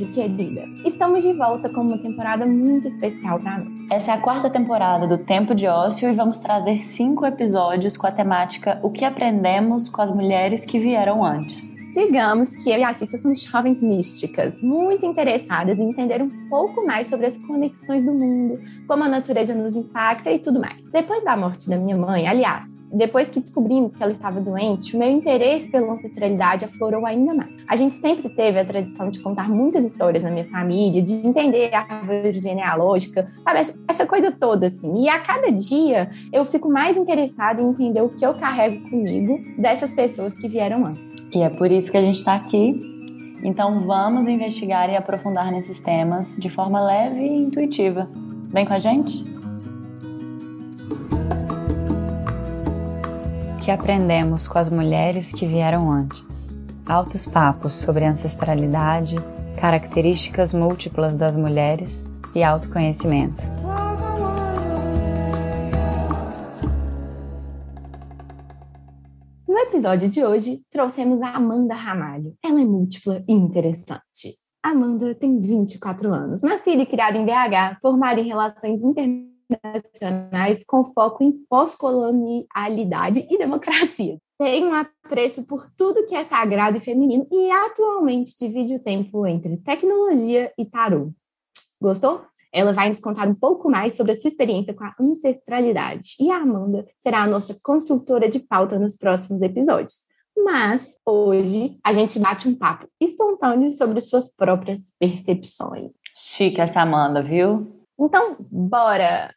ouvinte querida! Estamos de volta com uma temporada muito especial para nós. Essa é a quarta temporada do Tempo de Ócio e vamos trazer cinco episódios com a temática O que aprendemos com as mulheres que vieram antes. Digamos que eu e a Cissa somos jovens místicas, muito interessadas em entender um pouco mais sobre as conexões do mundo, como a natureza nos impacta e tudo mais. Depois da morte da minha mãe, aliás, depois que descobrimos que ela estava doente, o meu interesse pela ancestralidade aflorou ainda mais. A gente sempre teve a tradição de contar muitas histórias na minha família, de entender a árvore genealógica, sabe? Essa coisa toda, assim. E a cada dia eu fico mais interessada em entender o que eu carrego comigo dessas pessoas que vieram antes. E é por isso que a gente está aqui. Então vamos investigar e aprofundar nesses temas de forma leve e intuitiva. Vem com a gente? Que aprendemos com as mulheres que vieram antes? Altos papos sobre ancestralidade, características múltiplas das mulheres e autoconhecimento. No episódio de hoje, trouxemos a Amanda Ramalho. Ela é múltipla e interessante. Amanda tem 24 anos, nascida e criada em BH, formada em Relações Internacionais com foco em pós-colonialidade e democracia. Tem um apreço por tudo que é sagrado e feminino e atualmente divide o tempo entre tecnologia e tarô. Gostou? Ela vai nos contar um pouco mais sobre a sua experiência com a ancestralidade. E a Amanda será a nossa consultora de pauta nos próximos episódios. Mas hoje a gente bate um papo espontâneo sobre suas próprias percepções. Chique essa Amanda, viu? Então, bora!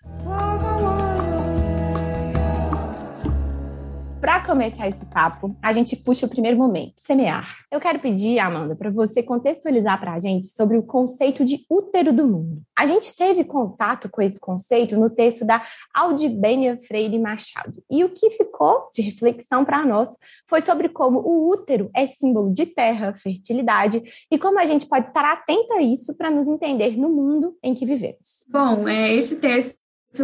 Para começar esse papo, a gente puxa o primeiro momento, semear. Eu quero pedir, Amanda, para você contextualizar para a gente sobre o conceito de útero do mundo. A gente teve contato com esse conceito no texto da Aldibênia Freire Machado. E o que ficou de reflexão para nós foi sobre como o útero é símbolo de terra, fertilidade e como a gente pode estar atenta a isso para nos entender no mundo em que vivemos. Bom, é, esse texto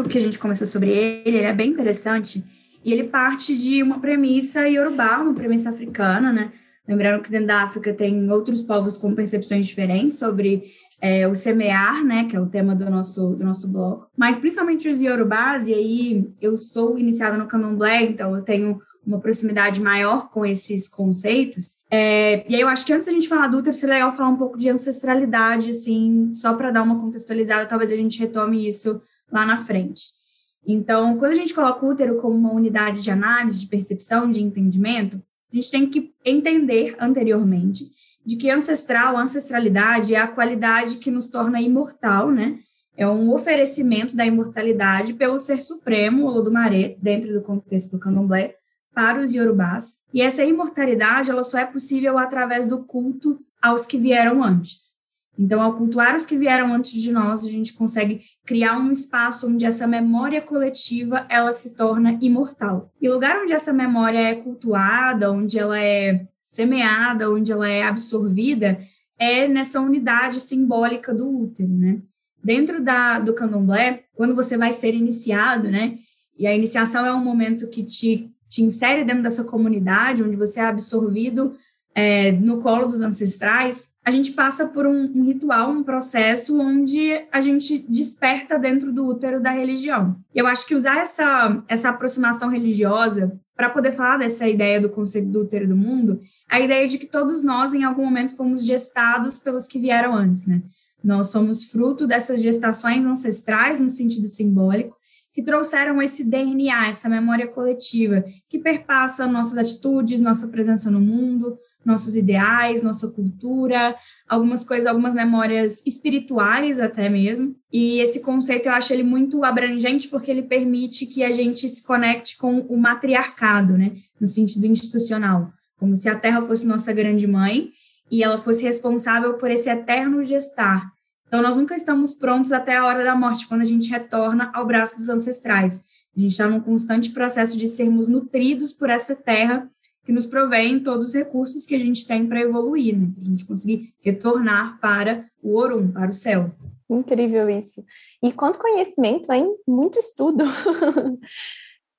que a gente começou sobre ele, ele é bem interessante e ele parte de uma premissa iorubá, uma premissa africana, né? Lembrando que dentro da África tem outros povos com percepções diferentes sobre é, o semear, né, que é o tema do nosso, do nosso bloco, mas principalmente os iorubás, e aí eu sou iniciada no candomblé, então eu tenho uma proximidade maior com esses conceitos. É, e aí eu acho que antes da gente falar do útero, seria legal falar um pouco de ancestralidade, assim, só para dar uma contextualizada, talvez a gente retome isso lá na frente. Então, quando a gente coloca o útero como uma unidade de análise, de percepção, de entendimento, a gente tem que entender anteriormente de que ancestral, ancestralidade é a qualidade que nos torna imortal, né? É um oferecimento da imortalidade pelo ser supremo, Olodumare, dentro do contexto do candomblé, para os iorubás. E essa imortalidade, ela só é possível através do culto aos que vieram antes. Então, ao cultuar os que vieram antes de nós, a gente consegue criar um espaço onde essa memória coletiva ela se torna imortal. E o lugar onde essa memória é cultuada, onde ela é semeada, onde ela é absorvida, é nessa unidade simbólica do útero, né? Dentro da, do candomblé, quando você vai ser iniciado, né? E a iniciação é um momento que te, te insere dentro dessa comunidade, onde você é absorvido é, no colo dos ancestrais, a gente passa por um, um, ritual, um processo onde a gente desperta dentro do útero da religião. Eu acho que usar essa, essa aproximação religiosa para poder falar dessa ideia do conceito do útero do mundo, a ideia de que todos nós, em algum momento, fomos gestados pelos que vieram antes, né? Nós somos fruto dessas gestações ancestrais, no sentido simbólico, que trouxeram esse DNA, essa memória coletiva, que perpassa nossas atitudes, nossa presença no mundo, nossos ideais, nossa cultura, algumas coisas, algumas memórias espirituais até mesmo. E esse conceito eu acho ele muito abrangente porque ele permite que a gente se conecte com o matriarcado, né, no sentido institucional, como se a Terra fosse nossa grande mãe e ela fosse responsável por esse eterno gestar. Então nós nunca estamos prontos até a hora da morte, quando a gente retorna ao braço dos ancestrais. A gente está num constante processo de sermos nutridos por essa terra que nos provém todos os recursos que a gente tem para evoluir, né? Para a gente conseguir retornar para o Orum, para o céu. Incrível isso. E quanto conhecimento, hein? Muito estudo.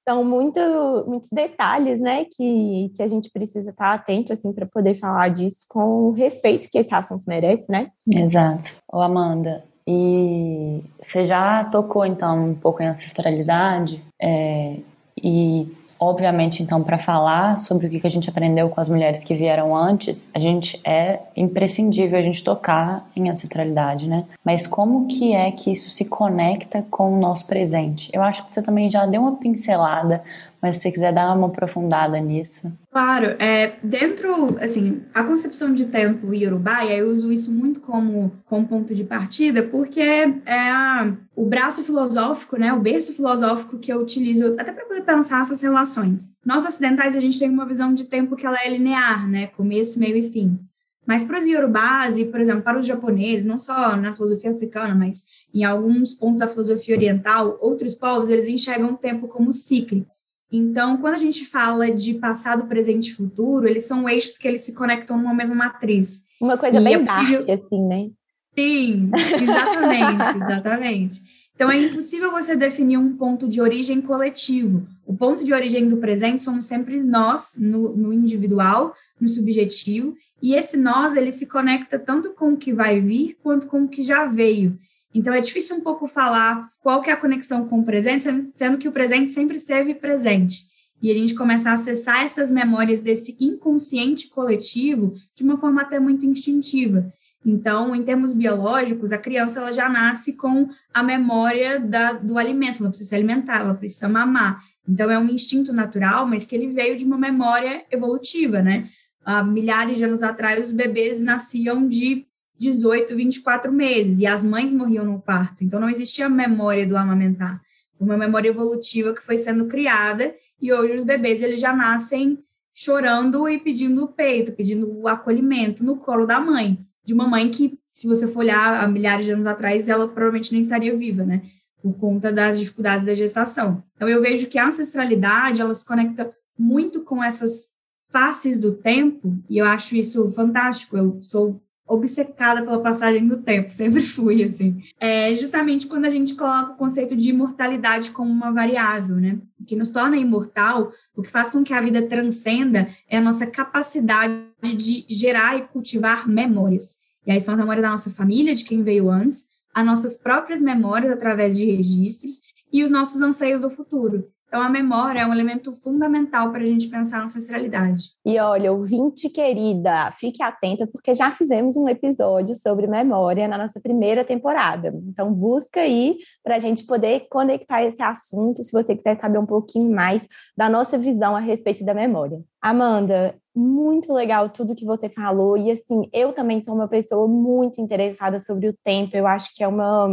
São muito, muitos detalhes, né, que, que a gente precisa estar atento, assim, para poder falar disso com o respeito que esse assunto merece, né? Exato. Ô, Amanda, e você já tocou, então, um pouco em ancestralidade, é, e Obviamente, então, para falar sobre o que a gente aprendeu com as mulheres que vieram antes, a gente é imprescindível a gente tocar em ancestralidade, né? Mas como que é que isso se conecta com o nosso presente? Eu acho que você também já deu uma pincelada, mas se você quiser dar uma aprofundada nisso. Claro, é, dentro, assim, a concepção de tempo iorubá, e eu uso isso muito como, como ponto de partida, porque é, é a, o braço filosófico, né, o berço filosófico que eu utilizo até para poder pensar essas relações. Nós ocidentais, a gente tem uma visão de tempo que ela é linear, né, começo, meio e fim. Mas para os iorubás e, por exemplo, para os japoneses, não só na filosofia africana, mas em alguns pontos da filosofia oriental, outros povos, eles enxergam o tempo como cíclico. Então, quando a gente fala de passado, presente e futuro, eles são eixos que eles se conectam numa mesma matriz. Uma coisa e bem é possível... dark, assim, né? Sim, exatamente, exatamente. Então, é impossível você definir um ponto de origem coletivo. O ponto de origem do presente somos sempre nós, no, no individual, no subjetivo, e esse nós, ele se conecta tanto com o que vai vir, quanto com o que já veio. Então é difícil um pouco falar qual que é a conexão com o presente, sendo que o presente sempre esteve presente. E a gente começa a acessar essas memórias desse inconsciente coletivo de uma forma até muito instintiva. Então, em termos biológicos, a criança ela já nasce com a memória da, do alimento, ela precisa se alimentar, ela precisa mamar. Então, é um instinto natural, mas que ele veio de uma memória evolutiva, né? Há milhares de anos atrás, os bebês nasciam de 18, 24 meses, e as mães morriam no parto, então não existia memória do amamentar, uma memória evolutiva que foi sendo criada, e hoje os bebês eles já nascem chorando e pedindo o peito, pedindo o acolhimento no colo da mãe, de uma mãe que, se você for olhar há milhares de anos atrás, ela provavelmente não estaria viva, né? Por conta das dificuldades da gestação. Então, eu vejo que a ancestralidade, ela se conecta muito com essas faces do tempo, e eu acho isso fantástico. Eu sou obcecada pela passagem do tempo, sempre fui, assim. É justamente quando a gente coloca o conceito de imortalidade como uma variável, né? O que nos torna imortal, o que faz com que a vida transcenda é a nossa capacidade de gerar e cultivar memórias. E aí são as memórias da nossa família, de quem veio antes, as nossas próprias memórias através de registros e os nossos anseios do futuro. Então, a memória é um elemento fundamental para a gente pensar a ancestralidade. E olha, ouvinte querida, fique atenta, porque já fizemos um episódio sobre memória na nossa primeira temporada. Então, busca aí para a gente poder conectar esse assunto, se você quiser saber um pouquinho mais da nossa visão a respeito da memória. Amanda, muito legal tudo que você falou. E assim, eu também sou uma pessoa muito interessada sobre o tempo. Eu acho que é uma.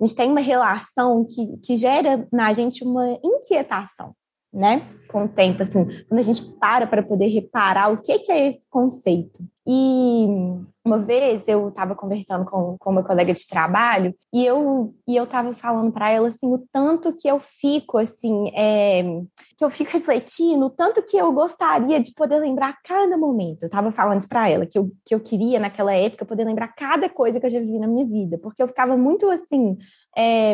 A gente tem uma relação que, que gera na gente uma inquietação, né? Com o tempo, assim, quando a gente para para poder reparar o que, que é esse conceito. E uma vez eu estava conversando com, com uma colega de trabalho e eu e eu estava falando para ela assim o tanto que eu fico assim é, que eu fico refletindo, o tanto que eu gostaria de poder lembrar cada momento. Eu estava falando isso para ela que eu, que eu queria naquela época poder lembrar cada coisa que eu já vivi na minha vida, porque eu ficava muito assim é,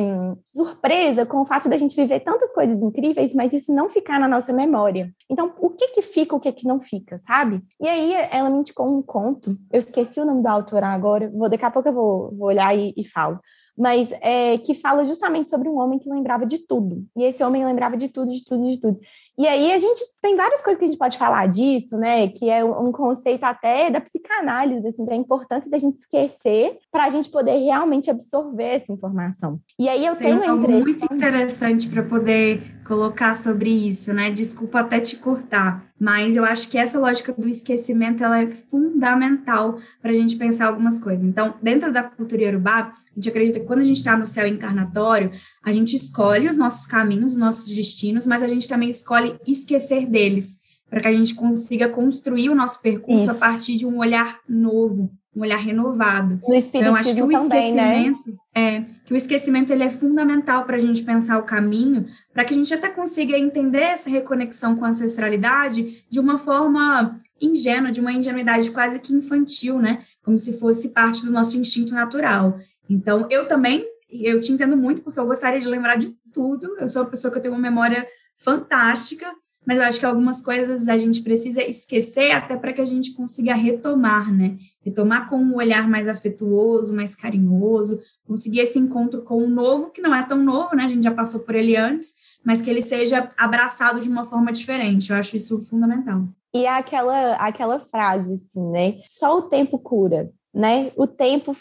surpresa com o fato da gente viver tantas coisas incríveis, mas isso não ficar na nossa memória. Então, o que que fica, o que que não fica, sabe? E aí ela me indicou um conto, eu esqueci o nome da autora agora, vou, daqui a pouco eu vou, vou olhar e, e falo mas é, que fala justamente sobre um homem que lembrava de tudo. E esse homem lembrava de tudo, de tudo, de tudo. E aí a gente tem várias coisas que a gente pode falar disso, né? Que é um conceito até da psicanálise, assim, da importância da gente esquecer para a gente poder realmente absorver essa informação. E aí eu tem tenho algo muito interessante para poder colocar sobre isso, né? Desculpa até te cortar, mas eu acho que essa lógica do esquecimento ela é fundamental para a gente pensar algumas coisas. Então, dentro da cultura iorubá, a gente acredita que quando a gente está no céu encarnatório, a gente escolhe os nossos caminhos, os nossos destinos, mas a gente também escolhe esquecer deles, para que a gente consiga construir o nosso percurso Isso. a partir de um olhar novo, um olhar renovado. No espiritismo então, acho que o também, né? esquecimento, né? é que o esquecimento ele é fundamental para a gente pensar o caminho, para que a gente até consiga entender essa reconexão com a ancestralidade de uma forma ingênua, de uma ingenuidade quase que infantil, né? Como se fosse parte do nosso instinto natural. Então, eu também, eu te entendo muito porque eu gostaria de lembrar de tudo. Eu sou uma pessoa que tem uma memória fantástica, mas eu acho que algumas coisas a gente precisa esquecer até para que a gente consiga retomar, né? Retomar com um olhar mais afetuoso, mais carinhoso, conseguir esse encontro com o novo, que não é tão novo, né? A gente já passou por ele antes, mas que ele seja abraçado de uma forma diferente. Eu acho isso fundamental. E é aquela, aquela frase, assim, né? Só o tempo cura, né? O tempo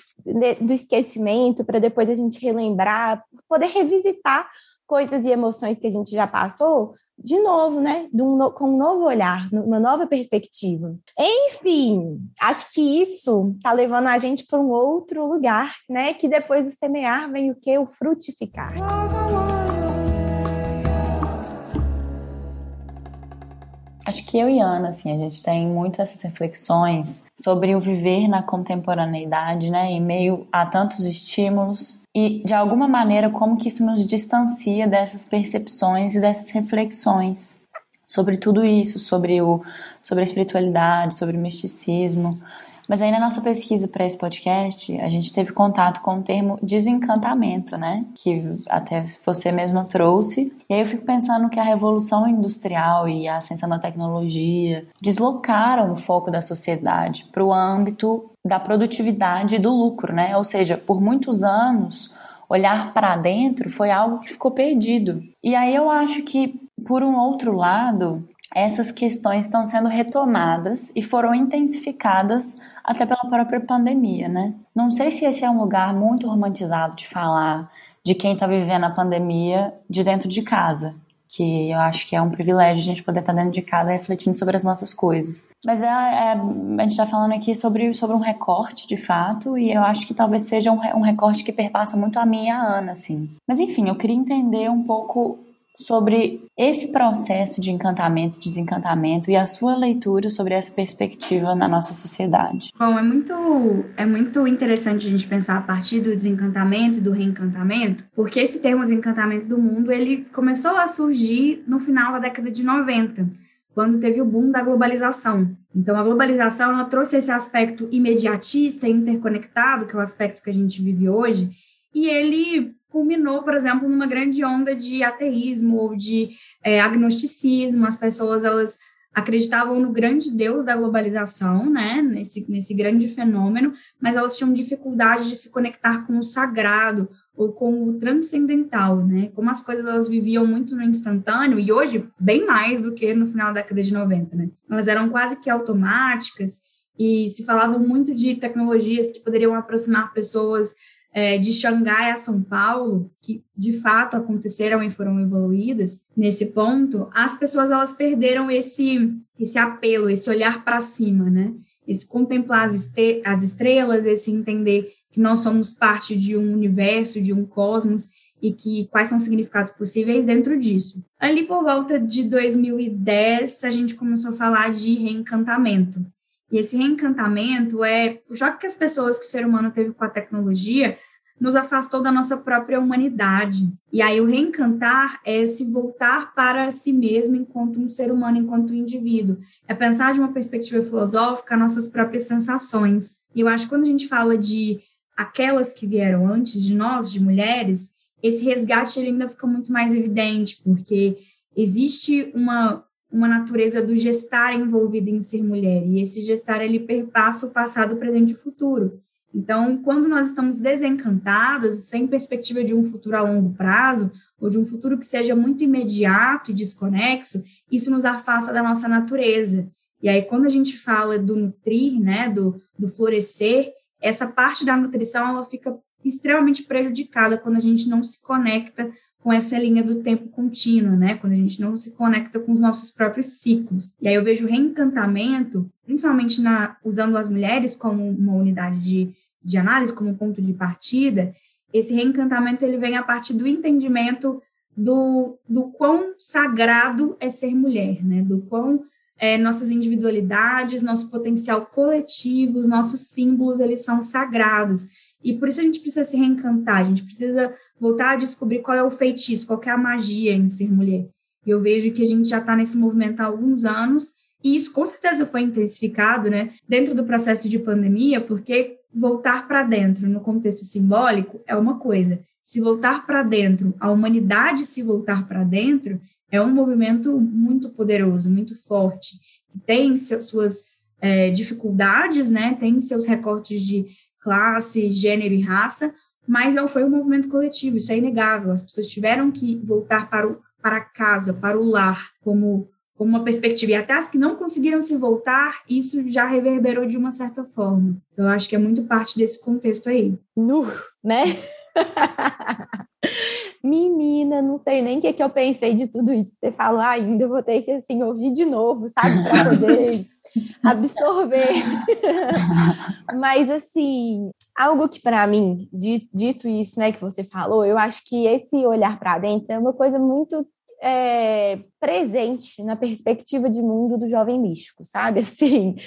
do esquecimento para depois a gente relembrar, poder revisitar coisas e emoções que a gente já passou, de novo, né? Um, com um novo olhar, uma nova perspectiva. Enfim, acho que isso está levando a gente para um outro lugar, né? Que depois do semear vem o que? O frutificar. Acho que eu e Ana, assim, a gente tem muito essas reflexões sobre o viver na contemporaneidade, né, em meio a tantos estímulos e de alguma maneira como que isso nos distancia dessas percepções e dessas reflexões sobre tudo isso, sobre o sobre a espiritualidade, sobre o misticismo. Mas aí na nossa pesquisa para esse podcast, a gente teve contato com o termo desencantamento, né? Que até você mesma trouxe. E aí eu fico pensando que a revolução industrial e a ascensão da tecnologia deslocaram o foco da sociedade para o âmbito da produtividade e do lucro, né? Ou seja, por muitos anos olhar para dentro foi algo que ficou perdido. E aí eu acho que, por um outro lado, essas questões estão sendo retomadas e foram intensificadas até pela própria pandemia, né? Não sei se esse é um lugar muito romantizado de falar de quem está vivendo a pandemia de dentro de casa, que eu acho que é um privilégio a gente poder estar tá dentro de casa refletindo sobre as nossas coisas. Mas é, é a gente está falando aqui sobre, sobre um recorte, de fato, e eu acho que talvez seja um, um recorte que perpassa muito a mim e a Ana, assim. Mas enfim, eu queria entender um pouco sobre esse processo de encantamento, desencantamento e a sua leitura sobre essa perspectiva na nossa sociedade. Bom, é muito é muito interessante a gente pensar a partir do desencantamento e do reencantamento, porque esse termo desencantamento do mundo, ele começou a surgir no final da década de 90, quando teve o boom da globalização. Então, a globalização ela trouxe esse aspecto imediatista, interconectado, que é o aspecto que a gente vive hoje, e ele culminou, por exemplo, numa grande onda de ateísmo ou de é, agnosticismo. As pessoas elas acreditavam no grande Deus da globalização, né, nesse, nesse grande fenômeno, mas elas tinham dificuldade de se conectar com o sagrado ou com o transcendental, né, como as coisas elas viviam muito no instantâneo e hoje bem mais do que no final da década de 90, né, elas eram quase que automáticas e se falavam muito de tecnologias que poderiam aproximar pessoas é, de Xangai a São Paulo, que de fato aconteceram e foram evoluídas nesse ponto, as pessoas elas perderam esse esse apelo, esse olhar para cima, né? Esse contemplar as, as estrelas, esse entender que nós somos parte de um universo, de um cosmos e que quais são os significados possíveis dentro disso. Ali por volta de 2010, a gente começou a falar de reencantamento, e esse reencantamento é o choque que as pessoas, que o ser humano teve com a tecnologia, nos afastou da nossa própria humanidade. E aí o reencantar é se voltar para si mesmo enquanto um ser humano, enquanto um indivíduo. É pensar de uma perspectiva filosófica nossas próprias sensações. E eu acho que quando a gente fala de aquelas que vieram antes de nós, de mulheres, esse resgate ele ainda fica muito mais evidente, porque existe uma uma natureza do gestar envolvido em ser mulher, e esse gestar ele perpassa o passado, o presente e o futuro. Então, quando nós estamos desencantadas, sem perspectiva de um futuro a longo prazo, ou de um futuro que seja muito imediato e desconexo, isso nos afasta da nossa natureza. E aí, quando a gente fala do nutrir, né, do, do florescer, essa parte da nutrição, ela fica extremamente prejudicada quando a gente não se conecta com essa linha do tempo contínuo, né? Quando a gente não se conecta com os nossos próprios ciclos. E aí eu vejo o reencantamento, principalmente na, usando as mulheres como uma unidade de, de análise, como ponto de partida, esse reencantamento ele vem a partir do entendimento do, do quão sagrado é ser mulher, né? Do quão é, nossas individualidades, nosso potencial coletivo, os nossos símbolos, eles são sagrados. E por isso a gente precisa se reencantar, a gente precisa voltar a descobrir qual é o feitiço, qual é a magia em ser mulher. E eu vejo que a gente já está nesse movimento há alguns anos, e isso com certeza foi intensificado, né, dentro do processo de pandemia, porque voltar para dentro no contexto simbólico é uma coisa. Se voltar para dentro, a humanidade se voltar para dentro, é um movimento muito poderoso, muito forte, que tem suas é, dificuldades, né, tem seus recortes de classe, gênero e raça, mas não foi um movimento coletivo, isso é inegável. As pessoas tiveram que voltar para, o, para casa, para o lar, como, como uma perspectiva. E até as que não conseguiram se voltar, isso já reverberou de uma certa forma. Então, eu acho que é muito parte desse contexto aí. Nu, né? Menina, não sei nem o que, que eu pensei de tudo isso. Você falou ainda, eu vou ter que assim, ouvir de novo, sabe? Para poder absorver. Mas, assim, algo que para mim, dito isso, né, que você falou, eu acho que esse olhar para dentro é uma coisa muito é, presente na perspectiva de mundo do jovem místico, sabe? Assim,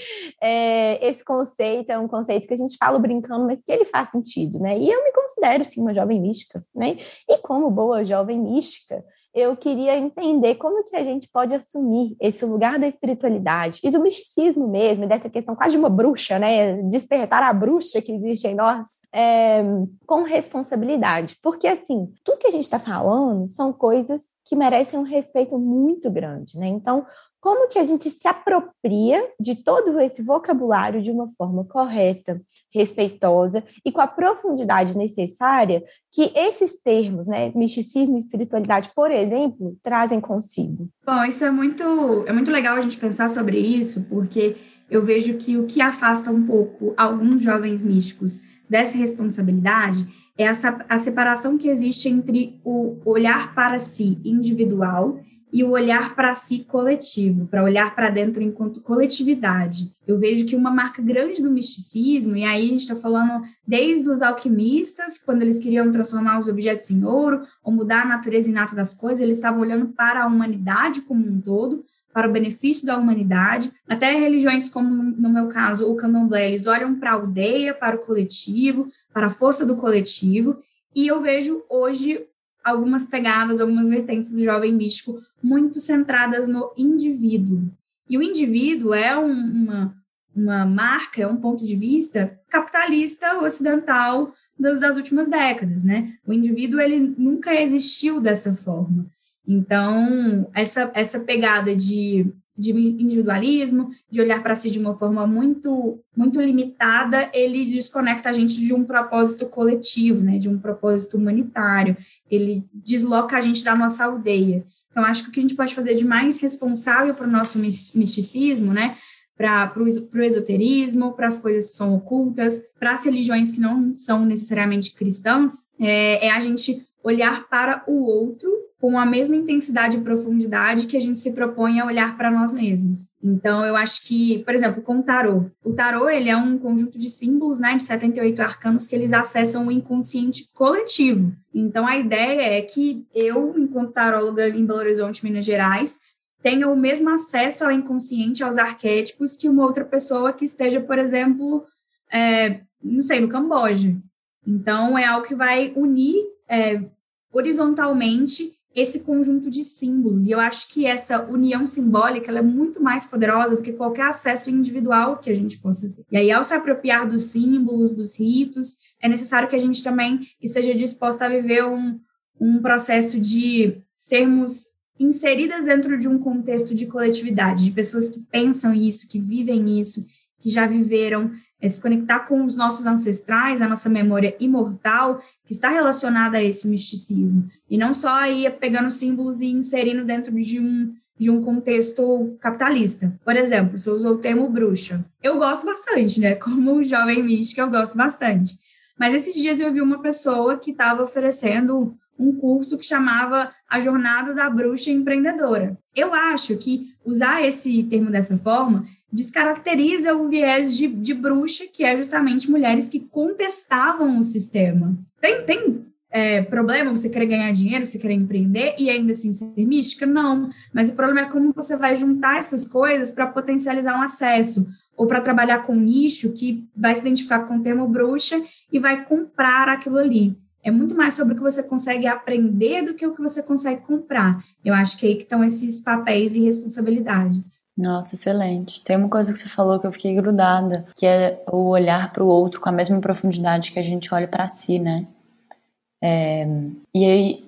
é, esse conceito é um conceito que a gente fala brincando, mas que ele faz sentido, né? E eu me considero, sim, uma jovem mística, né? E como boa jovem mística, eu queria entender como que a gente pode assumir esse lugar da espiritualidade e do misticismo mesmo, dessa questão quase de uma bruxa, né? Despertar a bruxa que existe em nós é, com responsabilidade. Porque, assim, tudo que a gente está falando são coisas que merecem um respeito muito grande, né? Então, como que a gente se apropria de todo esse vocabulário de uma forma correta, respeitosa e com a profundidade necessária que esses termos, né, misticismo e espiritualidade, por exemplo, trazem consigo? Bom, isso é muito, é muito legal a gente pensar sobre isso, porque eu vejo que o que afasta um pouco alguns jovens místicos dessa responsabilidade essa, a separação que existe entre o olhar para si individual e o olhar para si coletivo, para olhar para dentro enquanto coletividade. Eu vejo que uma marca grande do misticismo, e aí a gente está falando desde os alquimistas, quando eles queriam transformar os objetos em ouro, ou mudar a natureza inata das coisas, eles estavam olhando para a humanidade como um todo, para o benefício da humanidade. Até religiões como, no meu caso, o candomblé, eles olham para a aldeia, para o coletivo, para a força do coletivo, e eu vejo hoje algumas pegadas, algumas vertentes do jovem místico muito centradas no indivíduo. E o indivíduo é um, uma, uma marca, é um ponto de vista capitalista ocidental das, das últimas décadas, né? O indivíduo, ele nunca existiu dessa forma. Então, essa, essa pegada de de individualismo, de olhar para si de uma forma muito muito limitada, ele desconecta a gente de um propósito coletivo, né, de um propósito humanitário. Ele desloca a gente da nossa aldeia. Então, acho que o que a gente pode fazer de mais responsável para o nosso misticismo, né, para o esoterismo, para as coisas que são ocultas, para as religiões que não são necessariamente cristãs, é, é a gente olhar para o outro com a mesma intensidade e profundidade que a gente se propõe a olhar para nós mesmos. Então, eu acho que, por exemplo, com o tarô. O tarô, ele é um conjunto de símbolos, né, de 78 arcanos que eles acessam o inconsciente coletivo. Então, a ideia é que eu, enquanto taróloga em Belo Horizonte, Minas Gerais, tenha o mesmo acesso ao inconsciente, aos arquétipos, que uma outra pessoa que esteja, por exemplo, é, não sei, no Camboja. Então, é algo que vai unir é, horizontalmente esse conjunto de símbolos. E eu acho que essa união simbólica é muito mais poderosa do que qualquer acesso individual que a gente possa ter. E aí, ao se apropriar dos símbolos, dos ritos, é necessário que a gente também esteja disposta a viver um, um processo de sermos inseridas dentro de um contexto de coletividade, de pessoas que pensam isso, que vivem isso, que já viveram é se conectar com os nossos ancestrais, a nossa memória imortal, que está relacionada a esse misticismo. E não só aí pegando símbolos e inserindo dentro de um, de um contexto capitalista. Por exemplo, você usou o termo bruxa. Eu gosto bastante, né? Como jovem mística, eu gosto bastante. Mas esses dias eu vi uma pessoa que estava oferecendo um curso que chamava A Jornada da Bruxa Empreendedora. Eu acho que usar esse termo dessa forma descaracteriza o viés de, de bruxa, que é justamente mulheres que contestavam o sistema. Tem, tem é, problema você querer ganhar dinheiro, você querer empreender e ainda assim ser mística? Não. Mas o problema é como você vai juntar essas coisas para potencializar um acesso ou para trabalhar com um nicho que vai se identificar com o termo bruxa e vai comprar aquilo ali. É muito mais sobre o que você consegue aprender do que o que você consegue comprar. Eu acho que é aí que estão esses papéis e responsabilidades. Nossa, excelente. Tem uma coisa que você falou que eu fiquei grudada, que é o olhar para o outro com a mesma profundidade que a gente olha para si, né? É, e aí,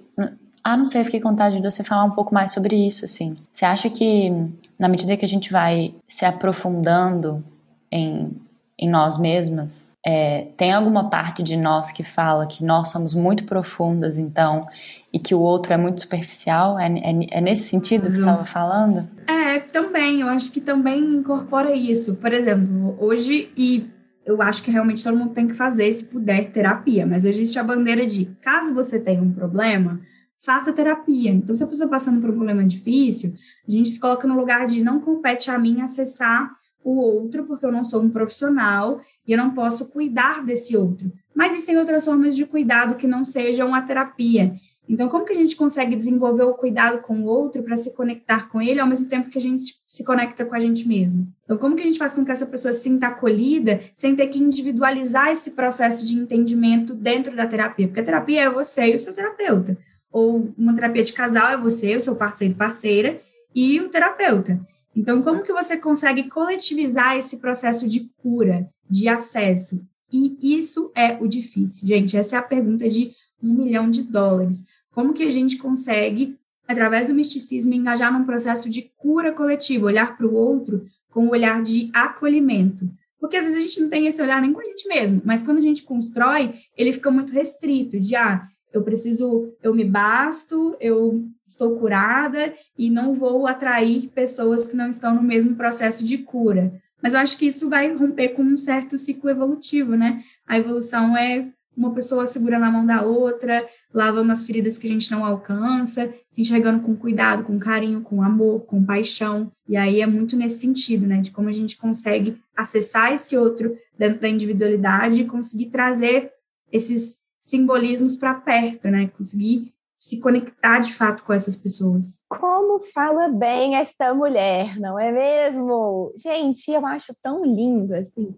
ah, não sei, fiquei com vontade de você falar um pouco mais sobre isso, assim. Você acha que, na medida que a gente vai se aprofundando em em nós mesmas, é, tem alguma parte de nós que fala que nós somos muito profundas, então, e que o outro é muito superficial? É, é, é nesse sentido que você estava falando? É, também, eu acho que também incorpora isso. Por exemplo, hoje, e eu acho que realmente todo mundo tem que fazer, se puder, terapia, mas hoje existe a bandeira de, caso você tenha um problema, faça terapia. Então, se a pessoa tá passando por um problema difícil, a gente se coloca no lugar de não compete a mim acessar o outro, porque eu não sou um profissional e eu não posso cuidar desse outro. Mas existem outras formas de cuidado que não sejam a terapia. Então, como que a gente consegue desenvolver o cuidado com o outro para se conectar com ele ao mesmo tempo que a gente se conecta com a gente mesmo? Então, como que a gente faz com que essa pessoa se sinta acolhida sem ter que individualizar esse processo de entendimento dentro da terapia? Porque a terapia é você e o seu terapeuta. Ou uma terapia de casal é você, o seu parceiro parceira e o terapeuta. Então, como que você consegue coletivizar esse processo de cura, de acesso? E isso é o difícil, gente. Essa é a pergunta de um milhão de dólares. Como que a gente consegue, através do misticismo, engajar num processo de cura coletiva, olhar para o outro com o um olhar de acolhimento? Porque às vezes a gente não tem esse olhar nem com a gente mesmo, mas quando a gente constrói, ele fica muito restrito, de ah, eu preciso, eu me basto, eu estou curada e não vou atrair pessoas que não estão no mesmo processo de cura. Mas eu acho que isso vai romper com um certo ciclo evolutivo, né? A evolução é uma pessoa segurando a mão da outra, lavando as feridas que a gente não alcança, se enxergando com cuidado, com carinho, com amor, com paixão. E aí é muito nesse sentido, né? De como a gente consegue acessar esse outro dentro da individualidade e conseguir trazer esses simbolismos para perto, né? Conseguir se conectar de fato com essas pessoas. Como fala bem esta mulher, não é mesmo? Gente, eu acho tão lindo assim.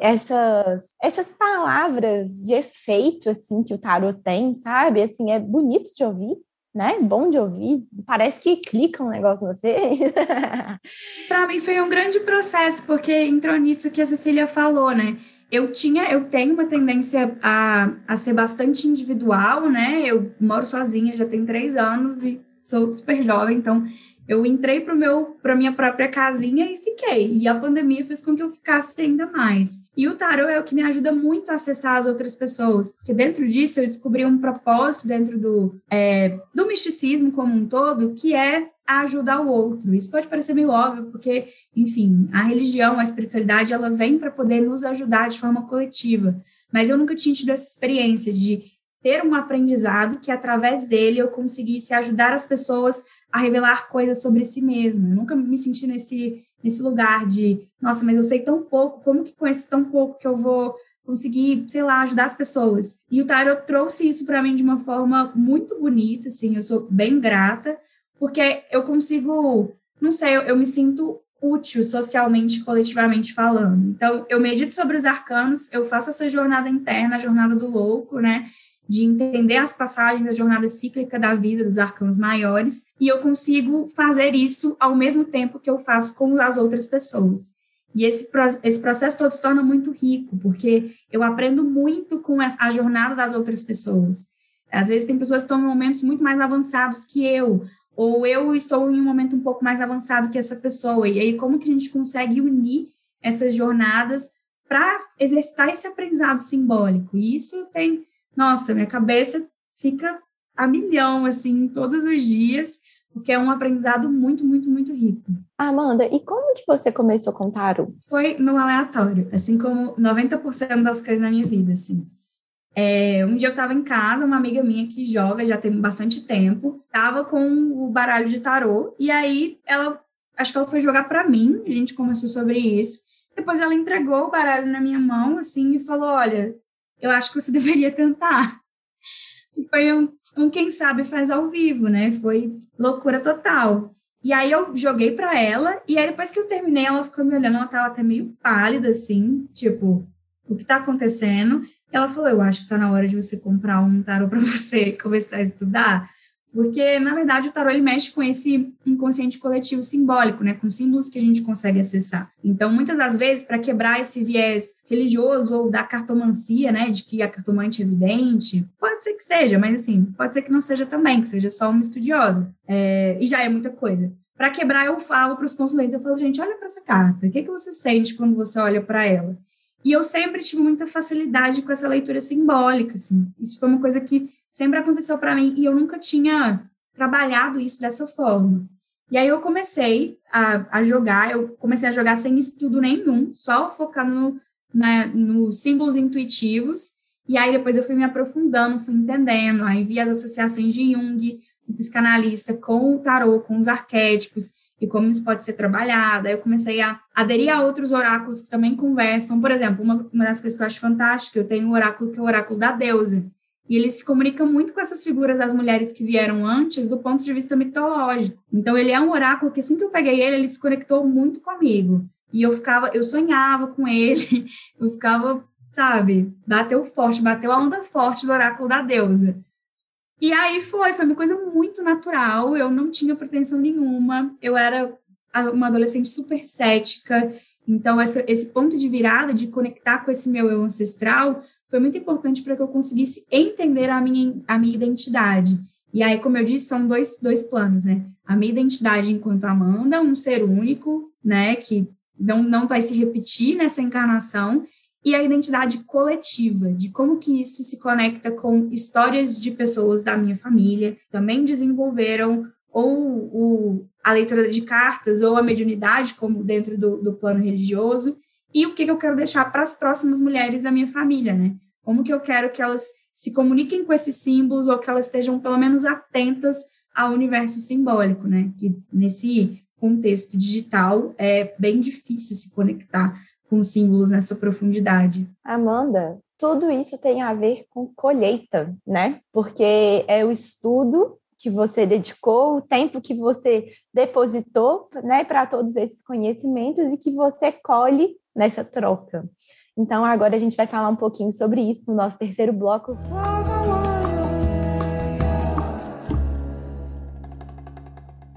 Essas, essas palavras de efeito assim que o tarot tem, sabe? Assim, é bonito de ouvir, né? Bom de ouvir. Parece que clica um negócio no você. Para mim foi um grande processo, porque entrou nisso que a Cecília falou, né? Eu tinha, eu tenho uma tendência a, a ser bastante individual, né? Eu moro sozinha, já tem três anos e sou super jovem, então eu entrei para meu para minha própria casinha e fiquei. E a pandemia fez com que eu ficasse ainda mais. E o tarot é o que me ajuda muito a acessar as outras pessoas, porque dentro disso eu descobri um propósito dentro do é, do misticismo como um todo, que é ajudar o outro. Isso pode parecer meio óbvio, porque, enfim, a religião, a espiritualidade, ela vem para poder nos ajudar de forma coletiva. Mas eu nunca tinha tido essa experiência de ter um aprendizado que, através dele, eu conseguisse ajudar as pessoas a revelar coisas sobre si mesma. Eu nunca me senti nesse, nesse lugar de, nossa, mas eu sei tão pouco, como que esse tão pouco que eu vou conseguir, sei lá, ajudar as pessoas? E o Tarot trouxe isso para mim de uma forma muito bonita, assim, eu sou bem grata, porque eu consigo, não sei, eu, eu me sinto útil socialmente, coletivamente falando. Então, eu medito sobre os arcanos, eu faço essa jornada interna, a jornada do louco, né? De entender as passagens da jornada cíclica da vida dos arcanos maiores, e eu consigo fazer isso ao mesmo tempo que eu faço com as outras pessoas. E esse, esse processo todo se torna muito rico, porque eu aprendo muito com a jornada das outras pessoas. Às vezes tem pessoas que estão em momentos muito mais avançados que eu, ou eu estou em um momento um pouco mais avançado que essa pessoa. E aí, como que a gente consegue unir essas jornadas para exercitar esse aprendizado simbólico? E isso tem, nossa, minha cabeça fica a milhão, assim, todos os dias, porque é um aprendizado muito, muito, muito rico. Amanda, e como que você começou com tarot? Foi no aleatório, assim como 90% das coisas na minha vida, assim. É, um dia eu estava em casa, uma amiga minha que joga já tem bastante tempo, estava com o baralho de tarô, e aí ela, acho que ela foi jogar para mim, a gente conversou sobre isso. Depois ela entregou o baralho na minha mão, assim, e falou: Olha, eu acho que você deveria tentar. E foi um, um quem sabe faz ao vivo, né? Foi loucura total. E aí eu joguei para ela, e aí depois que eu terminei, ela ficou me olhando, ela tava até meio pálida, assim, tipo, o que tá acontecendo? Ela falou, eu acho que tá na hora de você comprar um tarô para você começar a estudar, porque, na verdade, o tarô ele mexe com esse inconsciente coletivo simbólico, né? Com símbolos que a gente consegue acessar. Então, muitas das vezes, para quebrar esse viés religioso ou da cartomancia, né? De que a cartomante é evidente, pode ser que seja, mas assim, pode ser que não seja também, que seja só uma estudiosa. É, e já é muita coisa. Para quebrar, eu falo para os consulentes, eu falo, gente, olha para essa carta. O que, é que você sente quando você olha para ela? E eu sempre tive muita facilidade com essa leitura simbólica, assim. Isso foi uma coisa que sempre aconteceu para mim e eu nunca tinha trabalhado isso dessa forma. E aí eu comecei a, a jogar, eu comecei a jogar sem estudo nenhum, só focando no, na, nos símbolos intuitivos. E aí depois eu fui me aprofundando, fui entendendo, aí vi as associações de Jung, o psicanalista, com o tarô, com os arquétipos e como isso pode ser trabalhado. Aí eu comecei a aderir a outros oráculos que também conversam. Por exemplo, uma, uma das coisas que eu acho fantástica, eu tenho um oráculo que é o oráculo da deusa. E ele se comunica muito com essas figuras das mulheres que vieram antes do ponto de vista mitológico. Então ele é um oráculo que assim que eu peguei ele, ele se conectou muito comigo. E eu ficava, eu sonhava com ele, eu ficava, sabe, bateu forte, bateu a onda forte do oráculo da deusa. E aí foi, foi uma coisa muito natural, eu não tinha pretensão nenhuma, eu era uma adolescente super cética, então essa, esse ponto de virada, de conectar com esse meu eu ancestral, foi muito importante para que eu conseguisse entender a minha, a minha identidade. E aí, como eu disse, são dois, dois planos, né? A minha identidade enquanto Amanda, um ser único, né? Que não, não vai se repetir nessa encarnação, e a identidade coletiva, de como que isso se conecta com histórias de pessoas da minha família, que também desenvolveram ou o, a leitura de cartas ou a mediunidade, como dentro do, do plano religioso, e o que, que eu quero deixar para as próximas mulheres da minha família, né? Como que eu quero que elas se comuniquem com esses símbolos ou que elas estejam pelo menos atentas ao universo simbólico, né? Que nesse contexto digital é bem difícil se conectar com símbolos nessa profundidade. Amanda, tudo isso tem a ver com colheita, né? Porque é o estudo que você dedicou, o tempo que você depositou, né, para todos esses conhecimentos e que você colhe nessa troca. Então, agora a gente vai falar um pouquinho sobre isso no nosso terceiro bloco.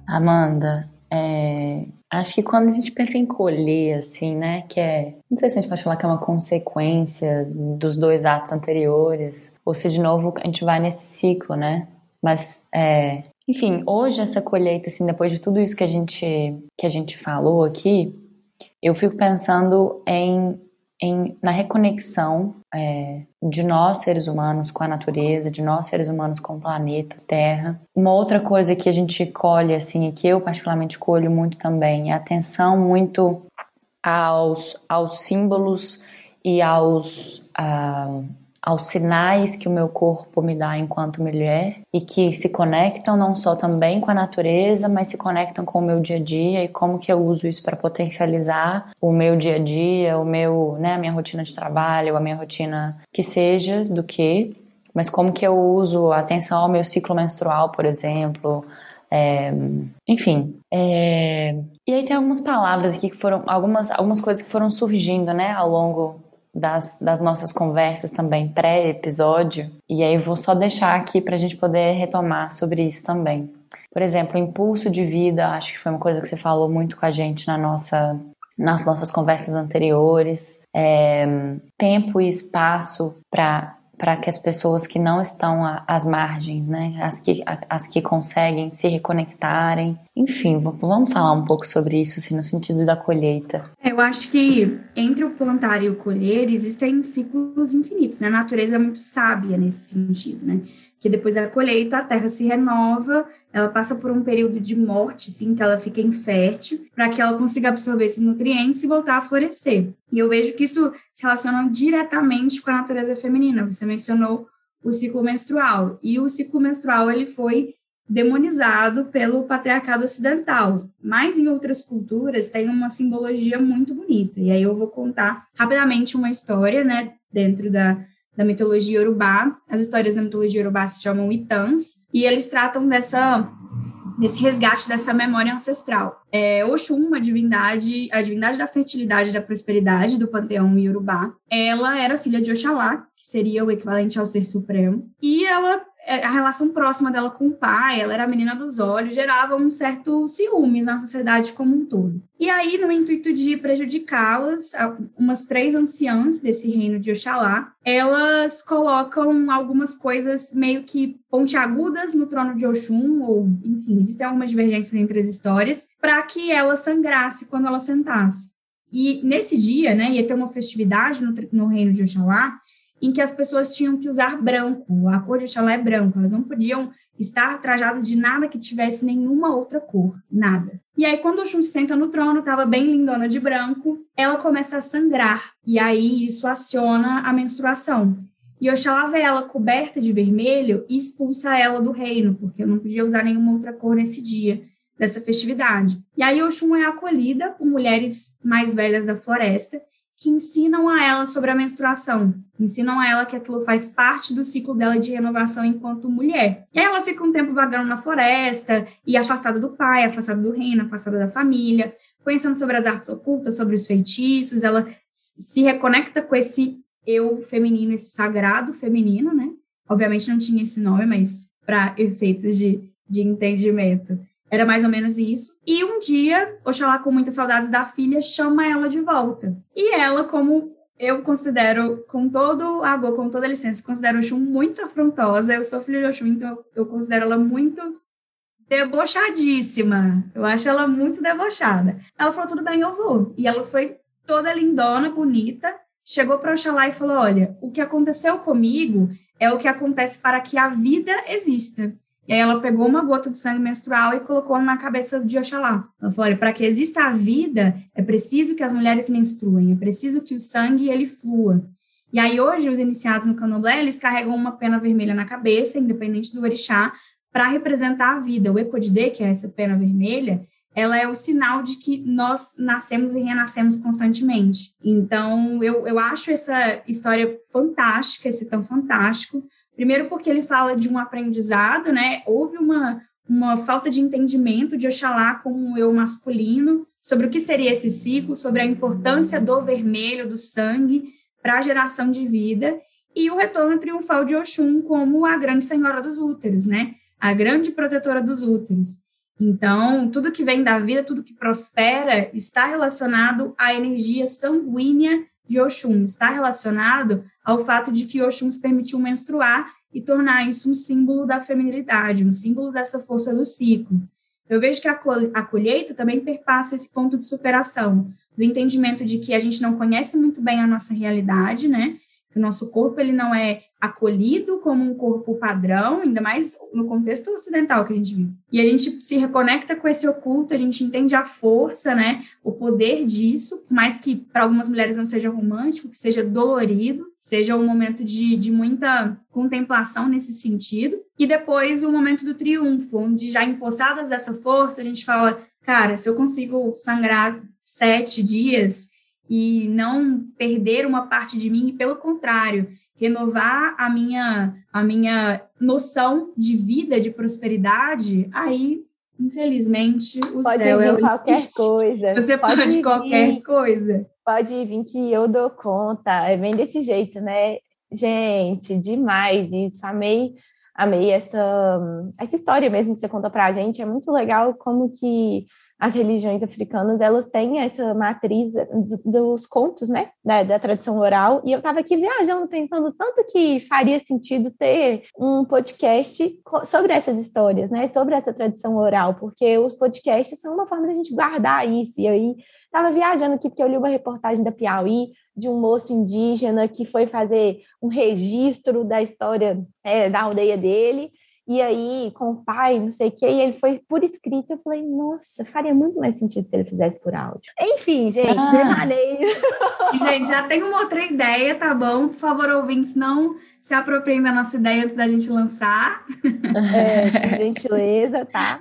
Amanda, é, acho que quando a gente pensa em colher, assim, né, que é, não sei se a gente pode falar que é uma consequência dos dois atos anteriores, ou se de novo a gente vai nesse ciclo, né, mas, é, enfim, hoje essa colheita, assim, depois de tudo isso que a gente, que a gente falou aqui, eu fico pensando em, em na reconexão é, de nós seres humanos com a natureza, de nós seres humanos com o planeta Terra. Uma outra coisa que a gente colhe assim, e que eu particularmente colho muito também, é atenção muito aos, aos símbolos e aos uh, aos sinais que o meu corpo me dá enquanto mulher e que se conectam não só também com a natureza, mas se conectam com o meu dia a dia e como que eu uso isso para potencializar o meu dia a dia, o meu, né, a minha rotina de trabalho, a minha rotina que seja do que, mas como que eu uso a atenção ao meu ciclo menstrual, por exemplo, é, enfim. É, e aí tem algumas palavras aqui que foram, algumas, algumas coisas que foram surgindo, né, ao longo das, das nossas conversas também pré-episódio, e aí vou só deixar aqui para a gente poder retomar sobre isso também. Por exemplo, impulso de vida, acho que foi uma coisa que você falou muito com a gente na nossa, nas nossas conversas anteriores. É, tempo e espaço para para que as pessoas que não estão às margens, né, as que, as que conseguem se reconectarem. Enfim, vamos falar um pouco sobre isso, assim, no sentido da colheita. Eu acho que entre o plantar e o colher existem ciclos infinitos, né? A natureza é muito sábia nesse sentido, né? Que depois da colheita a terra se renova, ela passa por um período de morte, assim, que ela fica infértil, para que ela consiga absorver esses nutrientes e voltar a florescer. E eu vejo que isso se relaciona diretamente com a natureza feminina. Você mencionou o ciclo menstrual, e o ciclo menstrual ele foi demonizado pelo patriarcado ocidental, mas em outras culturas tem uma simbologia muito bonita. E aí eu vou contar rapidamente uma história, né, dentro da da mitologia urubá. As histórias da mitologia urubá se chamam Itãs, e eles tratam dessa desse resgate dessa memória ancestral. É, Oxum, a divindade, a divindade da fertilidade e da prosperidade do panteão iorubá, ela era filha de Oxalá, que seria o equivalente ao ser supremo, e ela a relação próxima dela com o pai, ela era a menina dos olhos, gerava um certo ciúmes na sociedade como um todo. E aí, no intuito de prejudicá-las, umas três anciãs desse reino de Oxalá, elas colocam algumas coisas meio que pontiagudas no trono de Oxum, ou enfim, existem algumas divergências entre as histórias, para que ela sangrasse quando ela sentasse. E nesse dia, né, ia ter uma festividade no, no reino de Oxalá, em que as pessoas tinham que usar branco, a cor de Oxalá é branco, elas não podiam estar trajadas de nada que tivesse nenhuma outra cor, nada. E aí, quando Oxum se senta no trono, estava bem lindona de branco, ela começa a sangrar, e aí isso aciona a menstruação. E Oxalá vê ela coberta de vermelho e expulsa ela do reino, porque eu não podia usar nenhuma outra cor nesse dia dessa festividade. E aí Oxum é acolhida por mulheres mais velhas da floresta, que ensinam a ela sobre a menstruação, ensinam a ela que aquilo faz parte do ciclo dela de renovação enquanto mulher. E aí ela fica um tempo vagando na floresta e afastada do pai, afastada do reino, afastada da família, conhecendo sobre as artes ocultas, sobre os feitiços, ela se reconecta com esse eu feminino, esse sagrado feminino, né? Obviamente não tinha esse nome, mas para efeitos de, de entendimento. Era mais ou menos isso. E um dia, Oxalá, com muitas saudades da filha, chama ela de volta. E ela, como eu considero, com todo agor, com toda licença, considero Oxum muito afrontosa. Eu sou filha de Oxum, então eu considero ela muito debochadíssima. Eu acho ela muito debochada. Ela falou: tudo bem, eu vou. E ela foi toda lindona, bonita. Chegou para Oxalá e falou: olha, o que aconteceu comigo é o que acontece para que a vida exista. E aí ela pegou uma gota de sangue menstrual e colocou na cabeça de Oxalá. Ela falou, para que exista a vida, é preciso que as mulheres menstruem, é preciso que o sangue ele flua. E aí hoje os iniciados no candomblé, eles carregam uma pena vermelha na cabeça, independente do orixá, para representar a vida. O Ecodide, que é essa pena vermelha, ela é o sinal de que nós nascemos e renascemos constantemente. Então, eu, eu acho essa história fantástica, esse tão fantástico, Primeiro porque ele fala de um aprendizado, né? Houve uma, uma falta de entendimento de Oxalá como um eu masculino, sobre o que seria esse ciclo, sobre a importância do vermelho, do sangue, para a geração de vida, e o retorno triunfal de Oxum como a grande senhora dos úteros, né? A grande protetora dos úteros. Então, tudo que vem da vida, tudo que prospera, está relacionado à energia sanguínea de Oxum está relacionado ao fato de que Oxum se permitiu menstruar e tornar isso um símbolo da feminilidade, um símbolo dessa força do ciclo. Eu vejo que a colheita também perpassa esse ponto de superação, do entendimento de que a gente não conhece muito bem a nossa realidade, né? O nosso corpo ele não é acolhido como um corpo padrão, ainda mais no contexto ocidental que a gente vive. E a gente se reconecta com esse oculto, a gente entende a força, né, o poder disso, por mais que para algumas mulheres não seja romântico, que seja dolorido, seja um momento de, de muita contemplação nesse sentido. E depois o momento do triunfo, onde já empossadas dessa força, a gente fala, cara, se eu consigo sangrar sete dias e não perder uma parte de mim, e pelo contrário, renovar a minha, a minha noção de vida, de prosperidade, aí, infelizmente, o pode céu vir é o qualquer limite. coisa. Você pode, Pode qualquer coisa. Pode vir que eu dou conta. É bem desse jeito, né? Gente, demais isso. Amei, amei essa, essa história mesmo que você contou pra gente. É muito legal como que as religiões africanas, elas têm essa matriz dos contos, né, da, da tradição oral, e eu estava aqui viajando, pensando tanto que faria sentido ter um podcast sobre essas histórias, né, sobre essa tradição oral, porque os podcasts são uma forma de a gente guardar isso, e aí estava viajando aqui porque eu li uma reportagem da Piauí de um moço indígena que foi fazer um registro da história é, da aldeia dele, e aí com o pai, não sei o quê, e ele foi por escrito. Eu falei, nossa, faria muito mais sentido se ele fizesse por áudio. Enfim, gente, ah. devaneio. Gente, já tem uma outra ideia, tá bom? Por favor, ouvintes, não se apropriem da nossa ideia antes da gente lançar. É, gentileza, tá?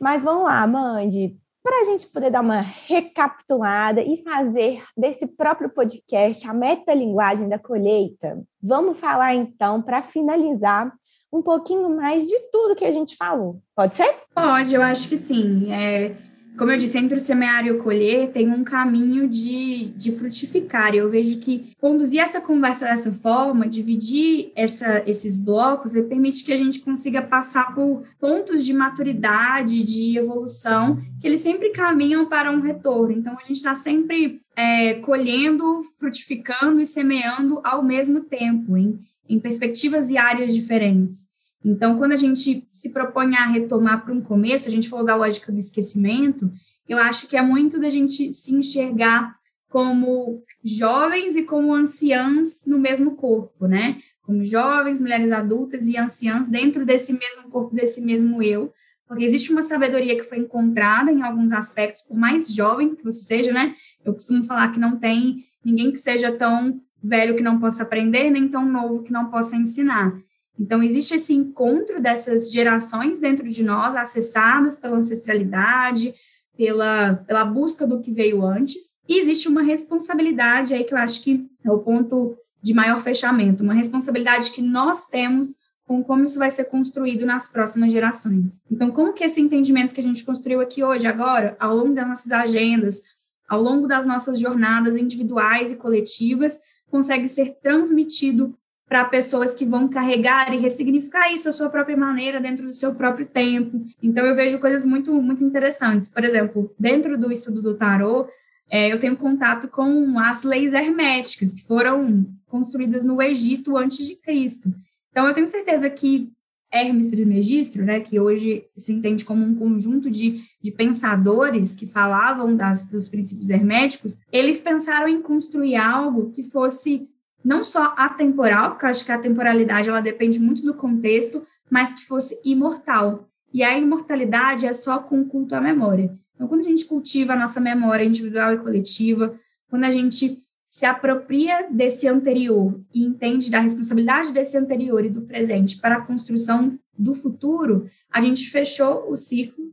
Mas vamos lá, Mandy. Para a gente poder dar uma recapitulada e fazer desse próprio podcast a metalinguagem da colheita, vamos falar então, para finalizar, um pouquinho mais de tudo que a gente falou. Pode ser? Pode, eu acho que sim. É, como eu disse, entre o semear e o colher tem um caminho de, de frutificar. Eu vejo que conduzir essa conversa dessa forma, dividir essa, esses blocos, permite que a gente consiga passar por pontos de maturidade, de evolução, que eles sempre caminham para um retorno. Então, a gente está sempre é, colhendo, frutificando e semeando ao mesmo tempo, hein? em perspectivas e áreas diferentes. Então, quando a gente se propõe a retomar para um começo, a gente falou da lógica do esquecimento, eu acho que é muito da gente se enxergar como jovens e como anciãs no mesmo corpo, né? Como jovens, mulheres adultas e anciãs dentro desse mesmo corpo, desse mesmo eu, porque existe uma sabedoria que foi encontrada em alguns aspectos, por mais jovem que você seja, né? Eu costumo falar que não tem ninguém que seja tão velho que não possa aprender, nem tão novo que não possa ensinar. Então, existe esse encontro dessas gerações dentro de nós, acessadas pela ancestralidade, pela, pela busca do que veio antes, e existe uma responsabilidade aí que eu acho que é o ponto de maior fechamento, uma responsabilidade que nós temos com como isso vai ser construído nas próximas gerações. Então, como que esse entendimento que a gente construiu aqui hoje, agora, ao longo das nossas agendas, ao longo das nossas jornadas individuais e coletivas, consegue ser transmitido para pessoas que vão carregar e ressignificar isso à sua própria maneira, dentro do seu próprio tempo. Então, eu vejo coisas muito, muito interessantes. Por exemplo, dentro do estudo do tarô, é, eu tenho contato com as leis herméticas, que foram construídas no Egito antes de Cristo. Então, eu tenho certeza que Hermes Trismegistro, né, que hoje se entende como um conjunto de, de pensadores que falavam das, dos princípios herméticos, eles pensaram em construir algo que fosse não só atemporal, porque eu acho que a temporalidade ela depende muito do contexto, mas que fosse imortal. E a imortalidade é só com culto à memória. Então, quando a gente cultiva a nossa memória individual e coletiva, quando a gente se apropria desse anterior e entende da responsabilidade desse anterior e do presente para a construção do futuro, a gente fechou o ciclo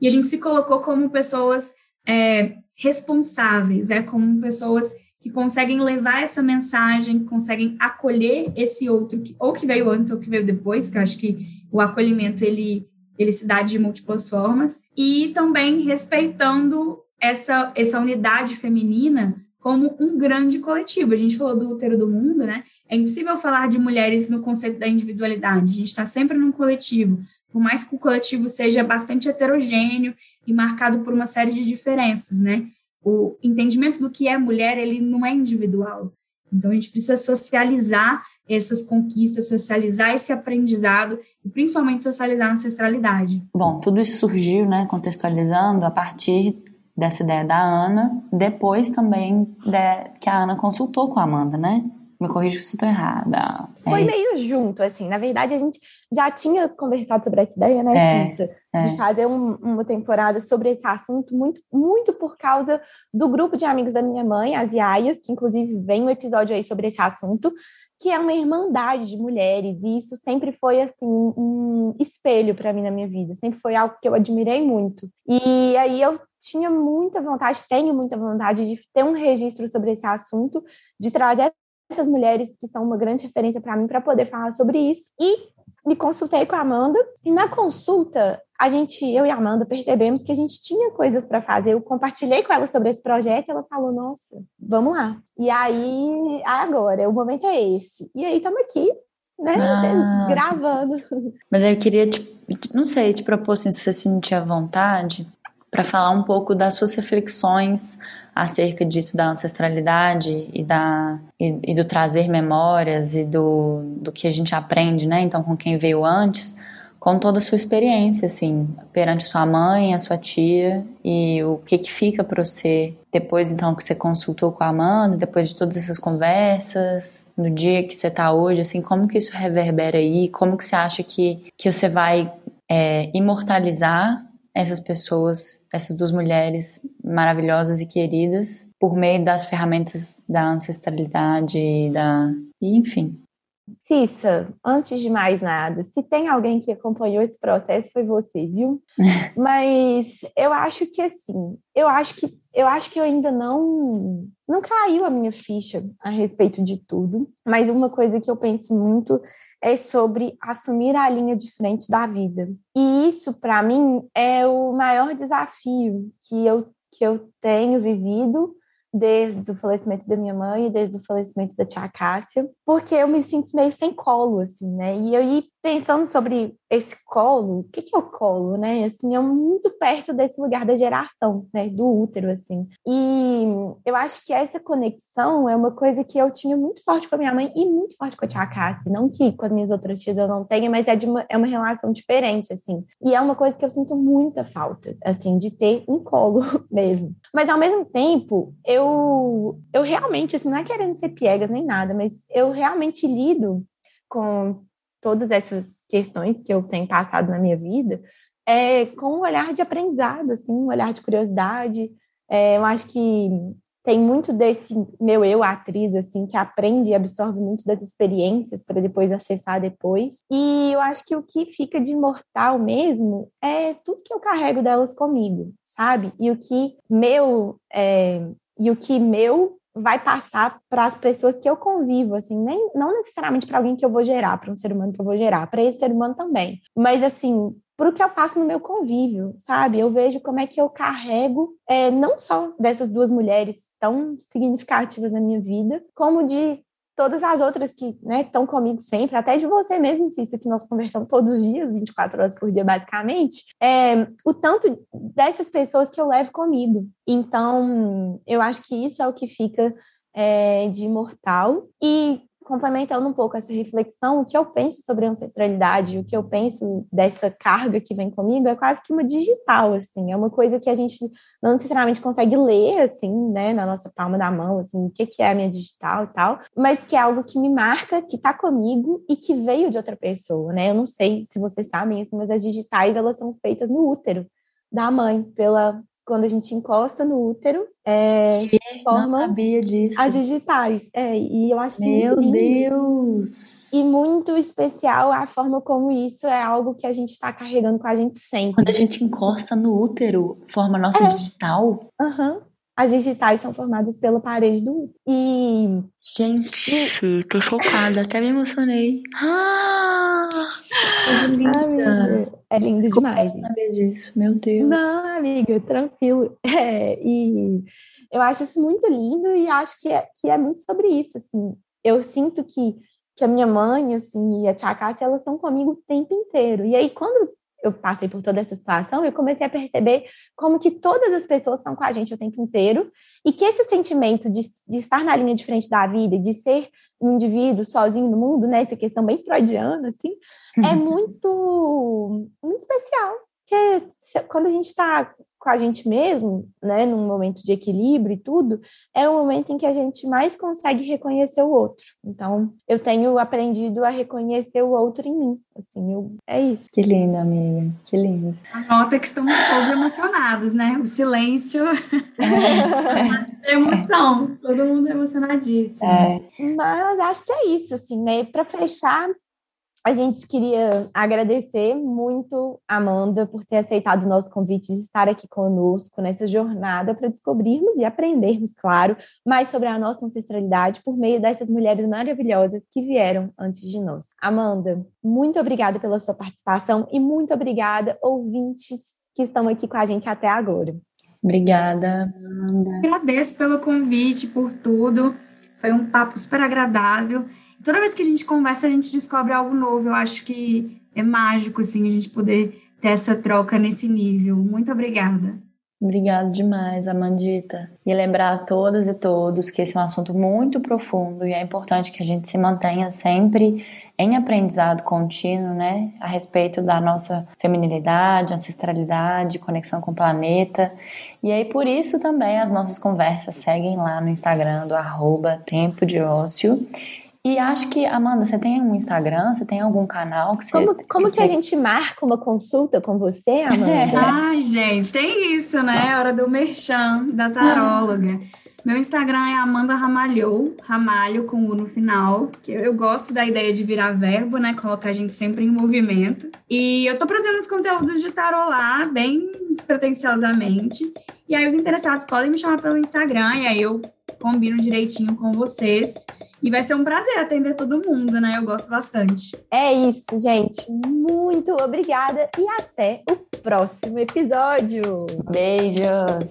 e a gente se colocou como pessoas é, responsáveis, é como pessoas que conseguem levar essa mensagem, conseguem acolher esse outro, que, ou que veio antes ou que veio depois, que eu acho que o acolhimento ele, ele se dá de múltiplas formas, e também respeitando essa, essa unidade feminina como um grande coletivo. A gente falou do útero do mundo, né? É impossível falar de mulheres no conceito da individualidade. A gente está sempre num coletivo. Por mais que o coletivo seja bastante heterogêneo e marcado por uma série de diferenças, né? O entendimento do que é mulher, ele não é individual. Então, a gente precisa socializar essas conquistas, socializar esse aprendizado e principalmente socializar a ancestralidade. Bom, tudo isso surgiu, né, contextualizando, a partir dessa ideia da Ana, depois também de, que a Ana consultou com a Amanda, né? Me corrija se estou errada. Foi é. meio junto, assim. Na verdade, a gente já tinha conversado sobre essa ideia, né, é, Cissa? É. De fazer um, uma temporada sobre esse assunto, muito, muito por causa do grupo de amigos da minha mãe, as Iaias, que inclusive vem um episódio aí sobre esse assunto, que é uma irmandade de mulheres, e isso sempre foi, assim, um espelho para mim na minha vida. Sempre foi algo que eu admirei muito. E aí eu tinha muita vontade, tenho muita vontade de ter um registro sobre esse assunto, de trazer essas mulheres que são uma grande referência para mim para poder falar sobre isso. E me consultei com a Amanda e na consulta a gente, eu e a Amanda percebemos que a gente tinha coisas para fazer. Eu compartilhei com ela sobre esse projeto, e ela falou: "Nossa, vamos lá". E aí, agora, o momento é esse. E aí estamos aqui, né, ah, gravando. Mas eu queria te, não sei, te propor assim, se você sentir a vontade para falar um pouco das suas reflexões acerca disso da ancestralidade e, da, e, e, do trazer memórias e do, do que a gente aprende, né? Então, com quem veio antes, com toda a sua experiência, assim, perante a sua mãe, a sua tia e o que que fica para você depois, então, que você consultou com a Amanda, depois de todas essas conversas, no dia que você está hoje, assim, como que isso reverbera aí? Como que você acha que, que você vai é, imortalizar essas pessoas, essas duas mulheres maravilhosas e queridas, por meio das ferramentas da ancestralidade, da, e, enfim. Cissa, antes de mais nada, se tem alguém que acompanhou esse processo foi você, viu? Mas eu acho que assim, eu acho que eu acho que eu ainda não não caiu a minha ficha a respeito de tudo, mas uma coisa que eu penso muito é sobre assumir a linha de frente da vida. E isso para mim é o maior desafio que eu que eu tenho vivido desde o falecimento da minha mãe, desde o falecimento da tia Cássia, porque eu me sinto meio sem colo, assim, né? E eu pensando sobre esse colo, o que, que é o colo, né? Assim, é muito perto desse lugar da geração, né? Do útero, assim. E eu acho que essa conexão é uma coisa que eu tinha muito forte com a minha mãe e muito forte com a tia Cássia. Não que com as minhas outras tias eu não tenha, mas é, de uma, é uma relação diferente, assim. E é uma coisa que eu sinto muita falta, assim, de ter um colo mesmo. Mas, ao mesmo tempo, eu, eu realmente, assim, não é querendo ser piegas nem nada, mas eu realmente lido com todas essas questões que eu tenho passado na minha vida é, com um olhar de aprendizado, assim, um olhar de curiosidade. É, eu acho que tem muito desse meu eu, atriz, assim, que aprende e absorve muito das experiências para depois acessar depois. E eu acho que o que fica de imortal mesmo é tudo que eu carrego delas comigo, sabe? E o que meu é, e o que meu vai passar para as pessoas que eu convivo, assim, nem não necessariamente para alguém que eu vou gerar, para um ser humano que eu vou gerar, para esse ser humano também, mas assim, para o que eu passo no meu convívio, sabe? Eu vejo como é que eu carrego é, não só dessas duas mulheres tão significativas na minha vida, como de todas as outras que estão né, comigo sempre, até de você mesmo, Cícero, que nós conversamos todos os dias, 24 horas por dia, basicamente, é, o tanto dessas pessoas que eu levo comigo. Então, eu acho que isso é o que fica é, de imortal. E complementando um pouco essa reflexão, o que eu penso sobre ancestralidade, o que eu penso dessa carga que vem comigo é quase que uma digital, assim, é uma coisa que a gente não necessariamente consegue ler, assim, né, na nossa palma da mão, assim, o que, que é a minha digital e tal, mas que é algo que me marca, que tá comigo e que veio de outra pessoa, né, eu não sei se vocês sabem isso, mas as digitais, elas são feitas no útero da mãe, pela quando a gente encosta no útero, é, forma não sabia disso. as digitais. É, e eu acho Meu muito Deus! E muito especial a forma como isso é algo que a gente está carregando com a gente sempre. Quando a gente encosta no útero, forma nossa É. digital. Aham. As digitais são formadas pela parede do útero. E Gente, tô chocada, até me emocionei. Ah! Ai, linda! amiga, é lindo Como demais. eu saber disso, meu Deus. Não, amiga, tranquilo. É, e eu acho isso muito lindo e acho que é, que é muito sobre isso, assim. Eu sinto que, que a minha mãe, assim, e a tia Cássia, elas estão comigo o tempo inteiro. E aí, quando eu passei por toda essa situação, eu comecei a perceber como que todas as pessoas estão com a gente o tempo inteiro e que esse sentimento de, de estar na linha de frente da vida, de ser um indivíduo sozinho no mundo, né, essa questão bem freudiana, assim, é muito, muito especial. Porque se- quando a gente está com a gente mesmo, né, num momento de equilíbrio e tudo, é o momento em que a gente mais consegue reconhecer o outro. Então, eu tenho aprendido a reconhecer o outro em mim. Assim, eu, é isso. Que linda, amiga. Que linda. Anota que estamos todos emocionados, né? O silêncio é emoção. Todo mundo emocionadíssimo. É, Mas acho que é isso, assim, né? Para fechar, a gente queria agradecer muito a Amanda por ter aceitado o nosso convite de estar aqui conosco nessa jornada para descobrirmos e aprendermos, claro, mais sobre a nossa ancestralidade por meio dessas mulheres maravilhosas que vieram antes de nós. Amanda, muito obrigada pela sua participação e muito obrigada, ouvintes que estão aqui com a gente até agora. obrigada, Amanda. Agradeço pelo convite, por tudo. Foi um papo super agradável. Toda vez que a gente conversa, a gente descobre algo novo. Eu acho que é mágico, assim, a gente poder ter essa troca nesse nível. Muito obrigada. Obrigada demais, Amandita. E lembrar a todas e todos que esse é um assunto muito profundo e é importante que a gente se mantenha sempre em aprendizado contínuo, né, a respeito da nossa feminilidade, ancestralidade, conexão com o planeta. E aí, por isso também as nossas conversas seguem lá no Instagram do arroba Tempo de Ócio. E acho que, Amanda, você tem um Instagram? Você tem algum canal que você. Como, como que se a gente marca uma consulta com você, Amanda? Ai, gente, tem isso, né? Hora do merchan, da taróloga. Meu Instagram é Amanda Ramalhou, Ramalho com U no final, que eu gosto da ideia de virar verbo, né? Colocar a gente sempre em movimento. E eu tô produzindo os conteúdos de tarô lá, bem despretensiosamente. E aí os interessados podem me chamar pelo Instagram e aí eu combino direitinho com vocês. E vai ser um prazer atender todo mundo, né? Eu gosto bastante. É isso, gente. Muito obrigada e até o próximo episódio. Beijos!